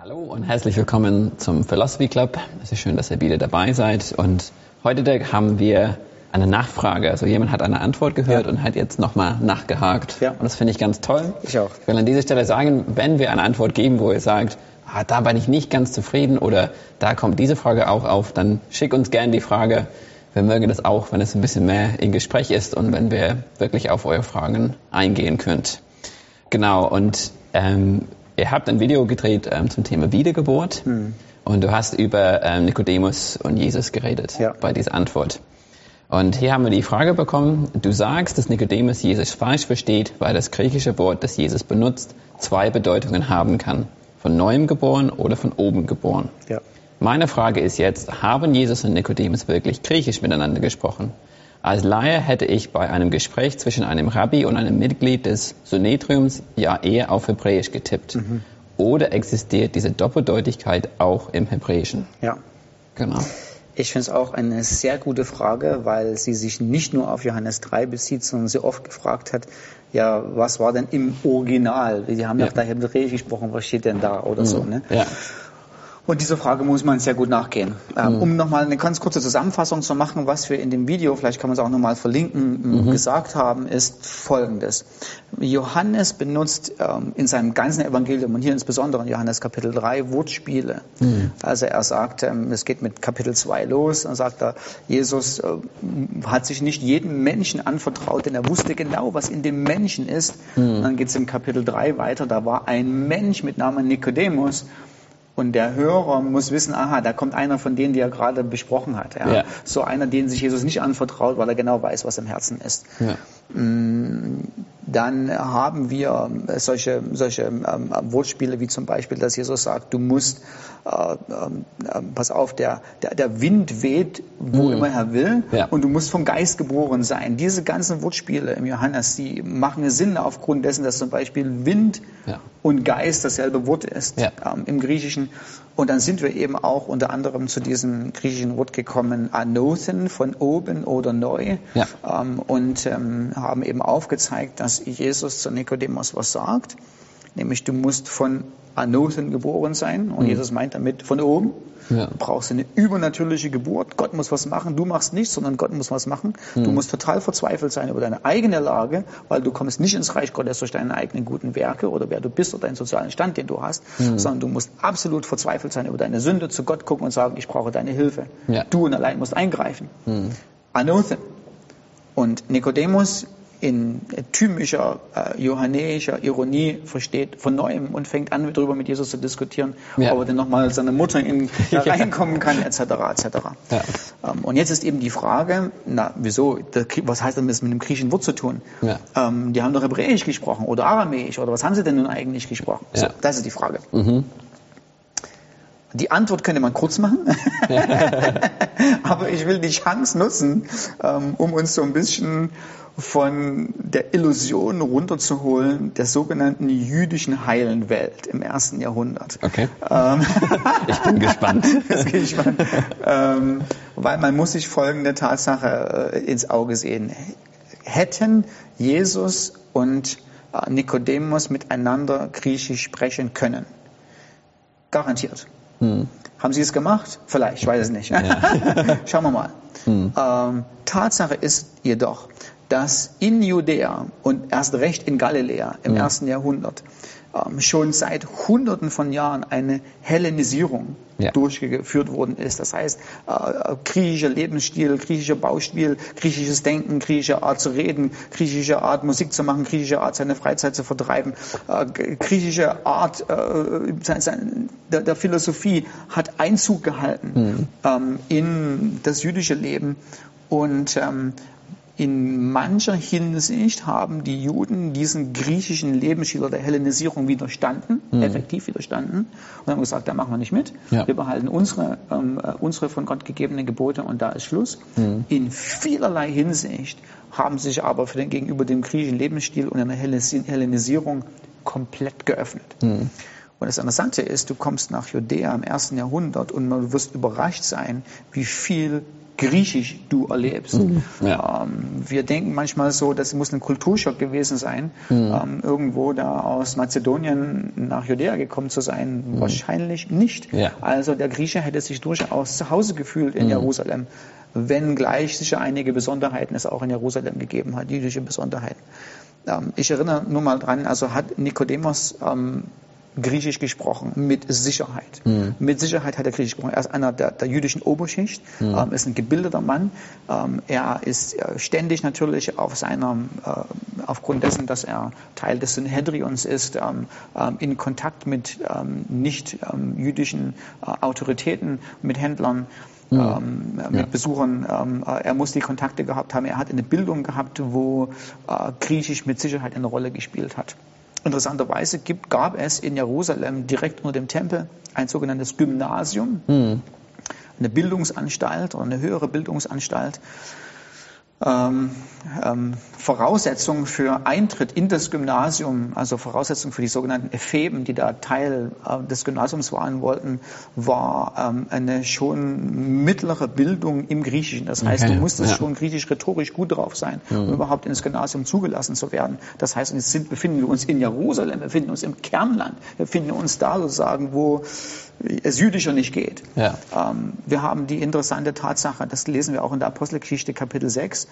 Hallo und herzlich willkommen zum Philosophy Club. Es ist schön, dass ihr wieder dabei seid. Und heute haben wir eine Nachfrage. Also jemand hat eine Antwort gehört ja. und hat jetzt nochmal nachgehakt. Ja. Und das finde ich ganz toll. Ich auch. Ich will an dieser Stelle sagen, wenn wir eine Antwort geben, wo ihr sagt, ah, da bin ich nicht ganz zufrieden oder da kommt diese Frage auch auf, dann schick uns gerne die Frage. Wir mögen das auch, wenn es ein bisschen mehr in Gespräch ist und wenn wir wirklich auf eure Fragen eingehen könnt. Genau, und ähm, ihr habt ein Video gedreht ähm, zum Thema Wiedergeburt hm. und du hast über ähm, Nikodemus und Jesus geredet ja. bei dieser Antwort. Und hier haben wir die Frage bekommen, du sagst, dass Nikodemus Jesus falsch versteht, weil das griechische Wort, das Jesus benutzt, zwei Bedeutungen haben kann. Von neuem geboren oder von oben geboren. Ja. Meine Frage ist jetzt, haben Jesus und Nikodemus wirklich griechisch miteinander gesprochen? Als Laie hätte ich bei einem Gespräch zwischen einem Rabbi und einem Mitglied des Sunetriums ja eher auf Hebräisch getippt. Mhm. Oder existiert diese Doppeldeutigkeit auch im Hebräischen? Ja. Genau. Ich finde es auch eine sehr gute Frage, weil sie sich nicht nur auf Johannes 3 bezieht, sondern sie oft gefragt hat, ja, was war denn im Original? Die haben ja, ja gleich Hebräisch gesprochen, was steht denn da oder mhm. so. Ne? Ja. Und dieser Frage muss man sehr gut nachgehen. Ähm, mhm. Um nochmal eine ganz kurze Zusammenfassung zu machen, was wir in dem Video, vielleicht kann man es auch nochmal verlinken, mhm. gesagt haben, ist Folgendes. Johannes benutzt ähm, in seinem ganzen Evangelium und hier insbesondere in Johannes Kapitel 3 Wortspiele. Mhm. Also er sagt, ähm, es geht mit Kapitel 2 los, dann sagt er, Jesus äh, hat sich nicht jedem Menschen anvertraut, denn er wusste genau, was in dem Menschen ist. Mhm. Dann geht es im Kapitel 3 weiter, da war ein Mensch mit Namen Nikodemus und der Hörer muss wissen, aha, da kommt einer von denen, die er gerade besprochen hat. Ja. ja. So einer, den sich Jesus nicht anvertraut, weil er genau weiß, was im Herzen ist. Ja. Dann haben wir solche, solche ähm, Wortspiele wie zum Beispiel, dass Jesus sagt, du musst, äh, äh, pass auf, der, der, der Wind weht, wo mhm. immer er will ja. und du musst vom Geist geboren sein. Diese ganzen Wortspiele im Johannes, die machen Sinn aufgrund dessen, dass zum Beispiel Wind ja. und Geist dasselbe Wort ist ja. ähm, im Griechischen. Und dann sind wir eben auch unter anderem zu diesem griechischen Wort gekommen, anothen, von oben oder neu, ähm, und ähm, haben eben aufgezeigt, dass Jesus zu Nikodemus was sagt, nämlich du musst von Anosen geboren sein. Und mhm. Jesus meint damit von oben. Ja. Du brauchst eine übernatürliche Geburt. Gott muss was machen. Du machst nichts, sondern Gott muss was machen. Mhm. Du musst total verzweifelt sein über deine eigene Lage, weil du kommst nicht ins Reich Gottes durch deine eigenen guten Werke oder wer du bist oder deinen sozialen Stand, den du hast, mhm. sondern du musst absolut verzweifelt sein über deine Sünde, zu Gott gucken und sagen, ich brauche deine Hilfe. Ja. Du und allein musst eingreifen. Mhm. Anothen. Und Nikodemus in typischer äh, johannäischer Ironie versteht von neuem und fängt an, darüber mit Jesus zu diskutieren, ja. ob er denn nochmal seine Mutter in, da reinkommen kann, etc. etc. Ja. Ähm, und jetzt ist eben die Frage, na wieso, was heißt denn das mit dem griechischen Wort zu tun? Ja. Ähm, die haben doch Hebräisch gesprochen oder Aramäisch oder was haben sie denn nun eigentlich gesprochen? So, das ist die Frage. Mhm. Die Antwort könnte man kurz machen, aber ich will die Chance nutzen, ähm, um uns so ein bisschen von der Illusion runterzuholen der sogenannten jüdischen heilen Welt im ersten Jahrhundert. Okay. Ähm, ich bin gespannt. Ich. Ähm, weil man muss sich folgende Tatsache äh, ins Auge sehen. Hätten Jesus und äh, Nikodemus miteinander griechisch sprechen können? Garantiert. Hm. Haben sie es gemacht? Vielleicht, ich weiß es nicht. Ja. Schauen wir mal. Hm. Ähm, Tatsache ist jedoch, dass in Judäa und erst recht in Galiläa im ja. ersten Jahrhundert ähm, schon seit Hunderten von Jahren eine Hellenisierung ja. durchgeführt worden ist. Das heißt, äh, griechischer Lebensstil, griechischer Baustil, griechisches Denken, griechische Art zu reden, griechische Art Musik zu machen, griechische Art seine Freizeit zu vertreiben, äh, griechische Art äh, der, der, Philosophie hat Einzug gehalten mhm. ähm, in das jüdische Leben und ähm, in mancher Hinsicht haben die Juden diesen griechischen Lebensstil der Hellenisierung widerstanden, mhm. effektiv widerstanden, und haben gesagt, da machen wir nicht mit. Ja. Wir behalten unsere, ähm, äh, unsere von Gott gegebenen Gebote und da ist Schluss. Mhm. In vielerlei Hinsicht haben sich aber für den, gegenüber dem griechischen Lebensstil und einer Hellenisierung komplett geöffnet. Mhm. Und das Interessante ist, du kommst nach Judäa im ersten Jahrhundert und du wirst überrascht sein, wie viel Griechisch du erlebst. Mhm. Ja. Ähm, wir denken manchmal so, das muss ein Kulturschock gewesen sein, mhm. ähm, irgendwo da aus Mazedonien nach Judäa gekommen zu sein. Mhm. Wahrscheinlich nicht. Ja. Also der Grieche hätte sich durchaus zu Hause gefühlt in mhm. Jerusalem, wenngleich sicher einige Besonderheiten es auch in Jerusalem gegeben hat, jüdische Besonderheiten. Ähm, ich erinnere nur mal dran, also hat Nikodemus ähm, Griechisch gesprochen, mit Sicherheit. Mhm. Mit Sicherheit hat er Griechisch gesprochen. Er ist einer der, der jüdischen Oberschicht, mhm. ähm, ist ein gebildeter Mann. Ähm, er ist äh, ständig natürlich auf seiner, äh, aufgrund dessen, dass er Teil des Synhedrions ist, ähm, ähm in Kontakt mit ähm, nicht ähm, jüdischen äh, Autoritäten, mit Händlern. Ja. Ähm, mit ja. Besuchern. Ähm, er muss die Kontakte gehabt haben. Er hat eine Bildung gehabt, wo äh, Griechisch mit Sicherheit eine Rolle gespielt hat. Interessanterweise gibt, gab es in Jerusalem direkt unter dem Tempel ein sogenanntes Gymnasium, mhm. eine Bildungsanstalt oder eine höhere Bildungsanstalt ähm, ähm, Voraussetzung für Eintritt in das Gymnasium, also Voraussetzung für die sogenannten Epheben, die da Teil äh, des Gymnasiums waren wollten, war ähm, eine schon mittlere Bildung im Griechischen. Das heißt, okay. du musstest ja. schon griechisch rhetorisch gut drauf sein, um mhm. überhaupt ins Gymnasium zugelassen zu werden. Das heißt, jetzt sind, befinden wir uns in Jerusalem, wir befinden uns im Kernland, wir befinden uns da sozusagen, wo es jüdischer nicht geht. Ja. Ähm, wir haben die interessante Tatsache, das lesen wir auch in der Apostelgeschichte Kapitel 6, ähm,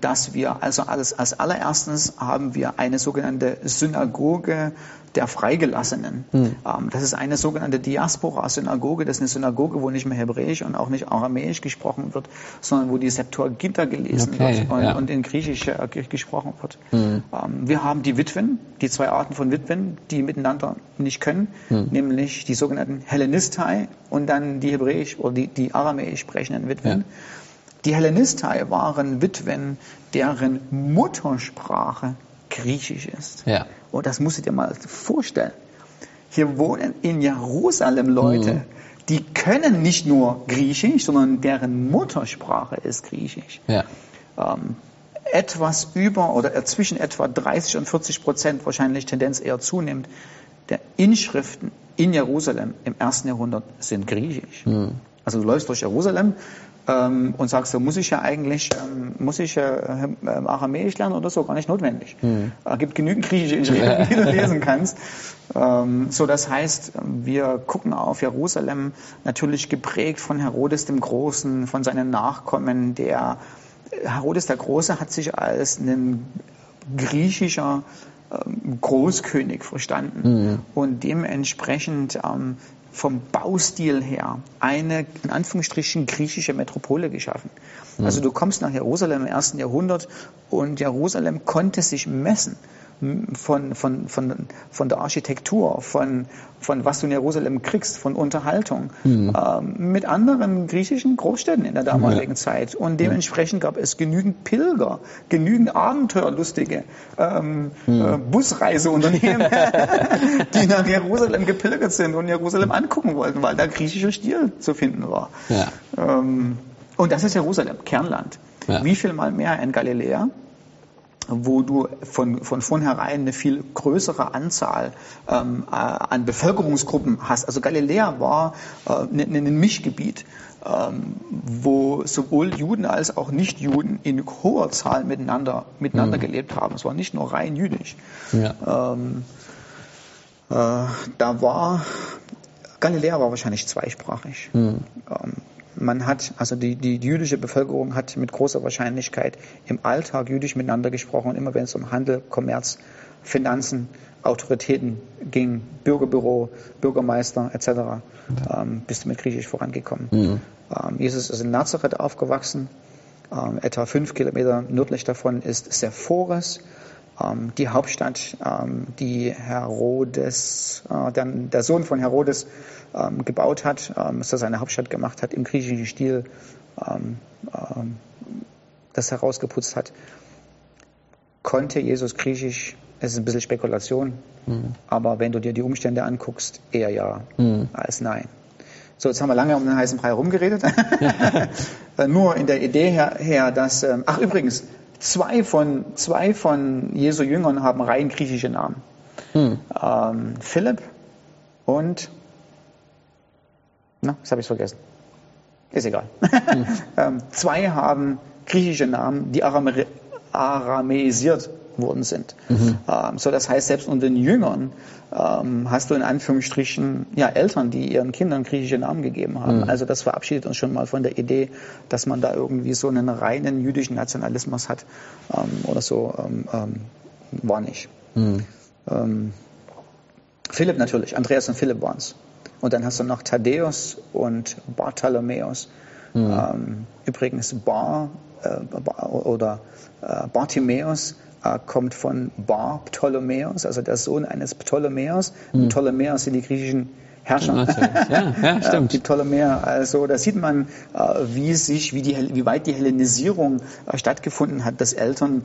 dass wir also alles, als allererstens haben wir eine sogenannte Synagoge der Freigelassenen. Mhm. Das ist eine sogenannte Diaspora-Synagoge. Das ist eine Synagoge, wo nicht mehr Hebräisch und auch nicht Aramäisch gesprochen wird, sondern wo die Septuaginta gelesen okay, wird und, ja. und, in Griechisch äh, gesprochen wird. Mhm. Wir haben die Witwen, die zwei Arten von Witwen, die miteinander nicht können, mhm. nämlich die sogenannten Hellenistai und dann die Hebräisch oder die, die Aramäisch sprechenden Witwen. Ja. Die Hellenistai waren Witwen, deren Muttersprache Griechisch ist. Ja. Und das musst du dir mal vorstellen. Hier wohnen in Jerusalem Leute, mhm. die können nicht nur Griechisch, sondern deren Muttersprache ist Griechisch. Ja. Ähm, etwas über oder zwischen etwa 30 und 40 Prozent, wahrscheinlich Tendenz eher zunimmt, der Inschriften in Jerusalem im ersten Jahrhundert sind griechisch. Mhm. Also du läufst durch Jerusalem ähm, und sagst, so muss ich ja eigentlich, ähm, muss ich äh, äh, Aramäisch lernen oder so, gar nicht notwendig. Mhm. Es gibt genügend griechische Inschriften, die du lesen kannst. Ähm, so, das heißt, wir gucken auf Jerusalem natürlich geprägt von Herodes dem Großen, von seinen Nachkommen, der Herodes der Große hat sich als ein griechischer ähm, Großkönig verstanden mhm. und dementsprechend ähm, vom Baustil her eine, in Anführungsstrichen, griechische Metropole geschaffen. Mhm. Also du kommst nach Jerusalem im ersten Jahrhundert und Jerusalem konnte sich messen von, von, von, von der Architektur, von, von was du in Jerusalem kriegst, von Unterhaltung, mhm. ähm, mit anderen griechischen Großstädten in der damaligen ja. Zeit. Und dementsprechend gab es genügend Pilger, genügend Abenteuerlustige, ähm, mhm. äh, Busreiseunternehmen, die nach Jerusalem gepilgert sind und Jerusalem angucken wollten, weil da griechischer Stil zu finden war. Ja. Ähm, und das ist Jerusalem, Kernland. Ja. Wie viel mal mehr in Galiläa? Wo du von, von vornherein eine viel größere Anzahl ähm, äh, an Bevölkerungsgruppen hast. Also Galiläa war äh, ein, ne, ein Mischgebiet, ähm, wo sowohl Juden als auch Nichtjuden in hoher Zahl miteinander, miteinander mhm. gelebt haben. Es war nicht nur rein jüdisch. Ja. Ähm, äh, da war Galiläa war wahrscheinlich zweisprachig. Mhm. Man hat, also die, die jüdische Bevölkerung hat mit großer Wahrscheinlichkeit im Alltag jüdisch miteinander gesprochen, immer wenn es um Handel, Kommerz, Finanzen, Autoritäten ging, Bürgerbüro, Bürgermeister etc., ähm, bist du mit Griechisch vorangekommen. Mhm. Ähm, Jesus ist in Nazareth aufgewachsen, ähm, etwa fünf Kilometer nördlich davon ist Sepphoris, die Hauptstadt, ähm, die Herodes, äh, der, der, Sohn von Herodes ähm, gebaut hat, ähm, das er seine Hauptstadt gemacht hat, im griechischen Stil ähm, ähm, das herausgeputzt hat. Konnte Jesus Griechisch, es ist ein bisschen Spekulation, mhm. aber wenn du dir die Umstände anguckst, eher ja mhm. als nein. So, jetzt haben wir lange um den heißen Brei herumgeredet. Nur in der Idee her, her dass, ach übrigens, Zwei von, zwei von Jesu Jüngern haben rein griechische Namen. Hm. Ähm, Philipp und, na, das habe ich vergessen. ist egal. Mhm. zwei haben griechische Namen, die aramäisiert worden sind. Mhm. Ähm, so das heißt, selbst unter den Jüngern ähm, hast du in Anführungsstrichen ja Eltern, die ihren Kindern griechische Namen gegeben haben. Mhm. Also das verabschiedet uns schon mal von der Idee, dass man da irgendwie so einen reinen jüdischen Nationalismus hat ähm, oder so. Ähm, ähm, war nicht. Mhm. Ähm, Philipp natürlich, Andreas und Philipp waren es. Und dann hast du noch Thaddäus und Bartholomäus. Mhm. übrigens Bar, äh, Bar oder äh, Bartimäus kommt von Bar Ptolemäus, also der Sohn eines Ptolemäus. Hm. Ptolemäus sind die griechischen Herrscher. Ja, ja, stimmt. Die Ptolemäer. Also da sieht man, äh, wie sich, wie, die, wie weit die Hellenisierung äh, stattgefunden hat, dass Eltern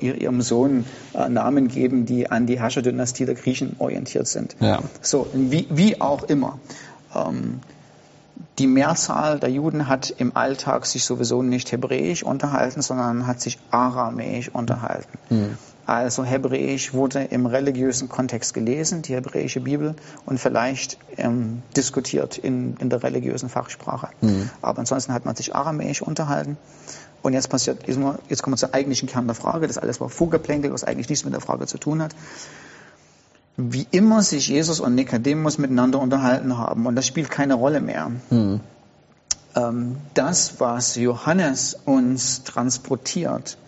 ihrem Sohn Namen geben, die an die Herrscherdynastie der Griechen orientiert sind. Ja. So, wie, wie auch immer. Die Mehrzahl der Juden hat im Alltag sich sowieso nicht hebräisch unterhalten, sondern hat sich aramäisch unterhalten. Mhm. Also Hebräisch wurde im religiösen Kontext gelesen, die hebräische Bibel, und vielleicht ähm, diskutiert in, in der religiösen Fachsprache. Mhm. Aber ansonsten hat man sich aramäisch unterhalten. Und jetzt passiert, jetzt kommen wir zum eigentlichen Kern der Frage. Das alles war Vorgeplänkel, was eigentlich nichts mit der Frage zu tun hat wie immer sich Jesus und Nikodemus miteinander unterhalten haben. Und das spielt keine Rolle mehr. Mhm. das, was Johannes uns transportiert,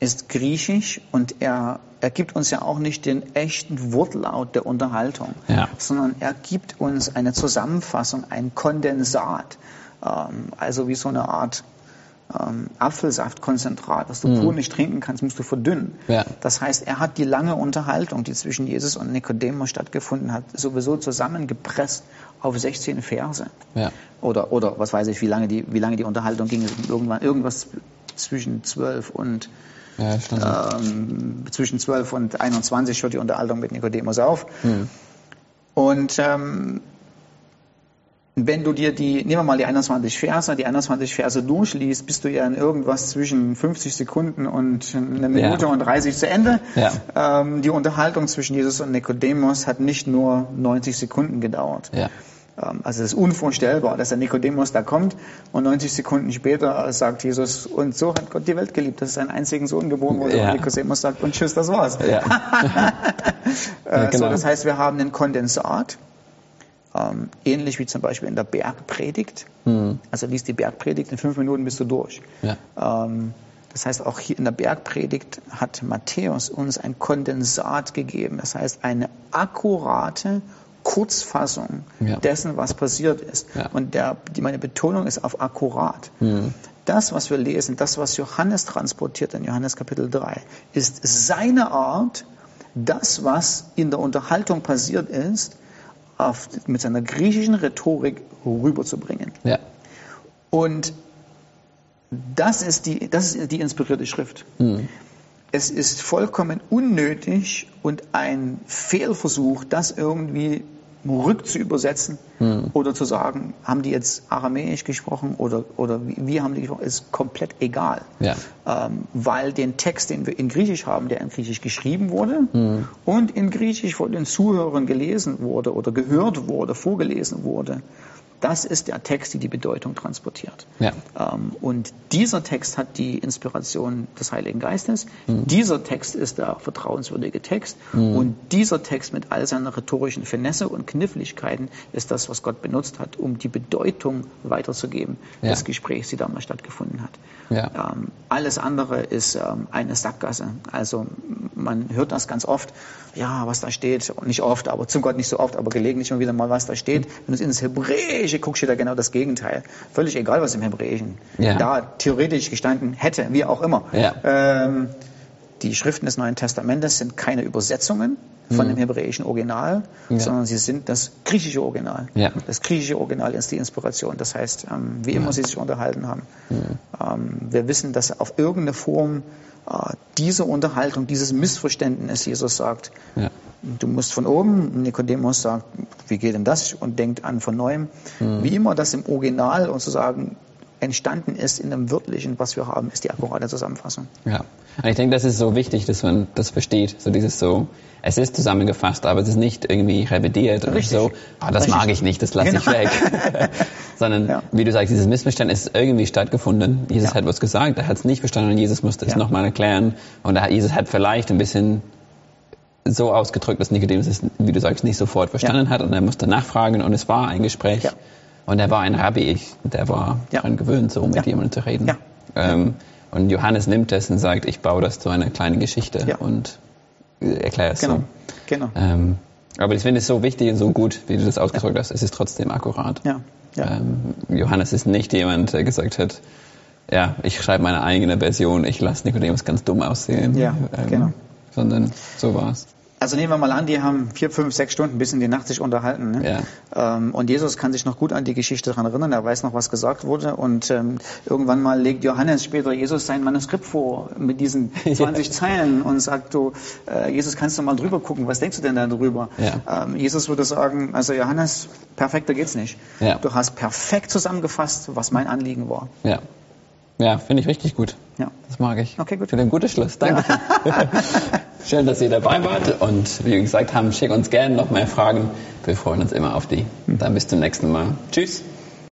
ist griechisch und er, er gibt uns ja auch nicht den echten Wortlaut der Unterhaltung, ja. sondern er gibt uns eine Zusammenfassung, ein Kondensat, ähm, also wie so eine Art ähm, Apfelsaftkonzentrat, das du mhm. pur nicht trinken kannst, musst du verdünnen. Ja. Das heißt, er hat die lange Unterhaltung, die zwischen Jesus und Nikodemus stattgefunden hat, sowieso zusammengepresst auf 16 Verse. Ja. Oder, oder was weiß ich, wie lange die, wie lange die Unterhaltung ging. Irgendwann, irgendwas zwischen 12 und ja, ähm, zwischen 12 und 21 hört die Unterhaltung mit Nikodemus auf. Mhm. Und ähm, wenn du dir die, nehmen wir mal die 21 Verse, die 21 Verse durchliest, bist du ja in irgendwas zwischen 50 Sekunden und eine Minute ja. und 30 zu Ende. Ja. Ähm, die Unterhaltung zwischen Jesus und Nikodemus hat nicht nur 90 Sekunden gedauert. Ja. Ähm, also es ist unvorstellbar, dass der Nikodemus da kommt und 90 Sekunden später sagt Jesus, und so hat Gott die Welt geliebt, dass es seinen einzigen Sohn geboren wurde. Und Nikodemus sagt, und tschüss, das war's. Ja. äh, genau. so, das heißt, wir haben einen Kondensat ähm, ähnlich wie zum Beispiel in der Bergpredigt. Mhm. Also liest die Bergpredigt, in fünf Minuten bist du durch. Ja. Ähm, das heißt, auch hier in der Bergpredigt hat Matthäus uns ein Kondensat gegeben. Das heißt, eine akkurate Kurzfassung ja. dessen, was passiert ist. Ja. Und der, die, meine Betonung ist auf akkurat. Mhm. Das, was wir lesen, das, was Johannes transportiert in Johannes Kapitel 3, ist seine Art, das, was in der Unterhaltung passiert ist, auf, mit seiner griechischen Rhetorik rüberzubringen. Ja. Und das ist die, das ist die inspirierte Schrift. Mhm. Es ist vollkommen unnötig und ein Fehlversuch, das irgendwie rückzuübersetzen hm. oder zu sagen, haben die jetzt Aramäisch gesprochen oder, oder wie, wie haben die gesprochen, ist komplett egal. Ja. Ähm, weil den Text, den wir in Griechisch haben, der in Griechisch geschrieben wurde hm. und in Griechisch von den Zuhörern gelesen wurde oder gehört wurde, vorgelesen wurde, das ist der Text, der die Bedeutung transportiert. Ja. Ähm, und dieser Text hat die Inspiration des Heiligen Geistes. Mhm. Dieser Text ist der vertrauenswürdige Text. Mhm. Und dieser Text mit all seiner rhetorischen Finesse und Kniffligkeiten ist das, was Gott benutzt hat, um die Bedeutung weiterzugeben ja. des Gesprächs, die damals stattgefunden hat. Ja. Ähm, alles andere ist ähm, eine Sackgasse. Also man hört das ganz oft, ja, was da steht, nicht oft, aber zum Gott nicht so oft, aber gelegentlich immer wieder mal, was da steht. Wenn du es ins Hebräische guckst, steht da genau das Gegenteil. Völlig egal, was im Hebräischen ja. da theoretisch gestanden hätte, wie auch immer. Ja. Ähm, die Schriften des Neuen Testamentes sind keine Übersetzungen von mhm. dem hebräischen Original, ja. sondern sie sind das griechische Original. Ja. Das griechische Original ist die Inspiration. Das heißt, ähm, wie immer ja. sie sich unterhalten haben. Ähm, wir wissen, dass auf irgendeine Form äh, diese Unterhaltung, dieses Missverständnis, Jesus sagt, du musst von oben, Nikodemus sagt, wie geht denn das? Und denkt an von neuem. Mhm. Wie immer das im Original und zu sagen, entstanden ist in dem Wörtlichen, was wir haben, ist die akkurate Zusammenfassung. Ja, und ich denke, das ist so wichtig, dass man das versteht. So dieses so, es ist zusammengefasst, aber es ist nicht irgendwie revidiert oder so, ah, das Richtig. mag ich nicht, das lasse genau. ich weg. Sondern, ja. wie du sagst, dieses Missverständnis ist irgendwie stattgefunden. Jesus ja. hat was gesagt, er hat es nicht verstanden und Jesus musste es ja. nochmal erklären. Und Jesus hat vielleicht ein bisschen so ausgedrückt, dass Nikodemus es, wie du sagst, nicht sofort verstanden ja. hat und er musste nachfragen und es war ein Gespräch. Ja. Und er war ein Rabbi, der war ja. daran gewöhnt, so mit jemandem zu reden. Ähm, und Johannes nimmt es und sagt, ich baue das zu einer kleinen Geschichte und erkläre es genau. so. Genau. Ähm, aber ich finde es so wichtig und so gut, wie du das ausgedrückt hast. Es ist trotzdem akkurat. Ja. Ja. Ähm, Johannes ist nicht jemand, der gesagt hat, ja, ich schreibe meine eigene Version, ich lasse Nikodemus ganz dumm aussehen. Ja, ähm, genau. Sondern so war es. Also nehmen wir mal an, die haben vier, fünf, sechs Stunden bis in die Nacht sich unterhalten. Ne? Ja. Ähm, und Jesus kann sich noch gut an die Geschichte daran erinnern. Er weiß noch, was gesagt wurde. Und ähm, irgendwann mal legt Johannes später Jesus sein Manuskript vor mit diesen 20 ja. Zeilen und sagt, du, äh, Jesus, kannst du mal drüber gucken? Was denkst du denn da drüber? Ja. Ähm, Jesus würde sagen, also Johannes, perfekter geht's nicht. Ja. Du hast perfekt zusammengefasst, was mein Anliegen war. Ja. Finde ich richtig gut. Ja. Das mag ich. Okay, gut. Für den guten Schluss. Danke. Ja. Schön, dass ihr dabei wart und wie wir gesagt haben, schickt uns gerne noch mehr Fragen. Wir freuen uns immer auf die. Dann bis zum nächsten Mal. Tschüss.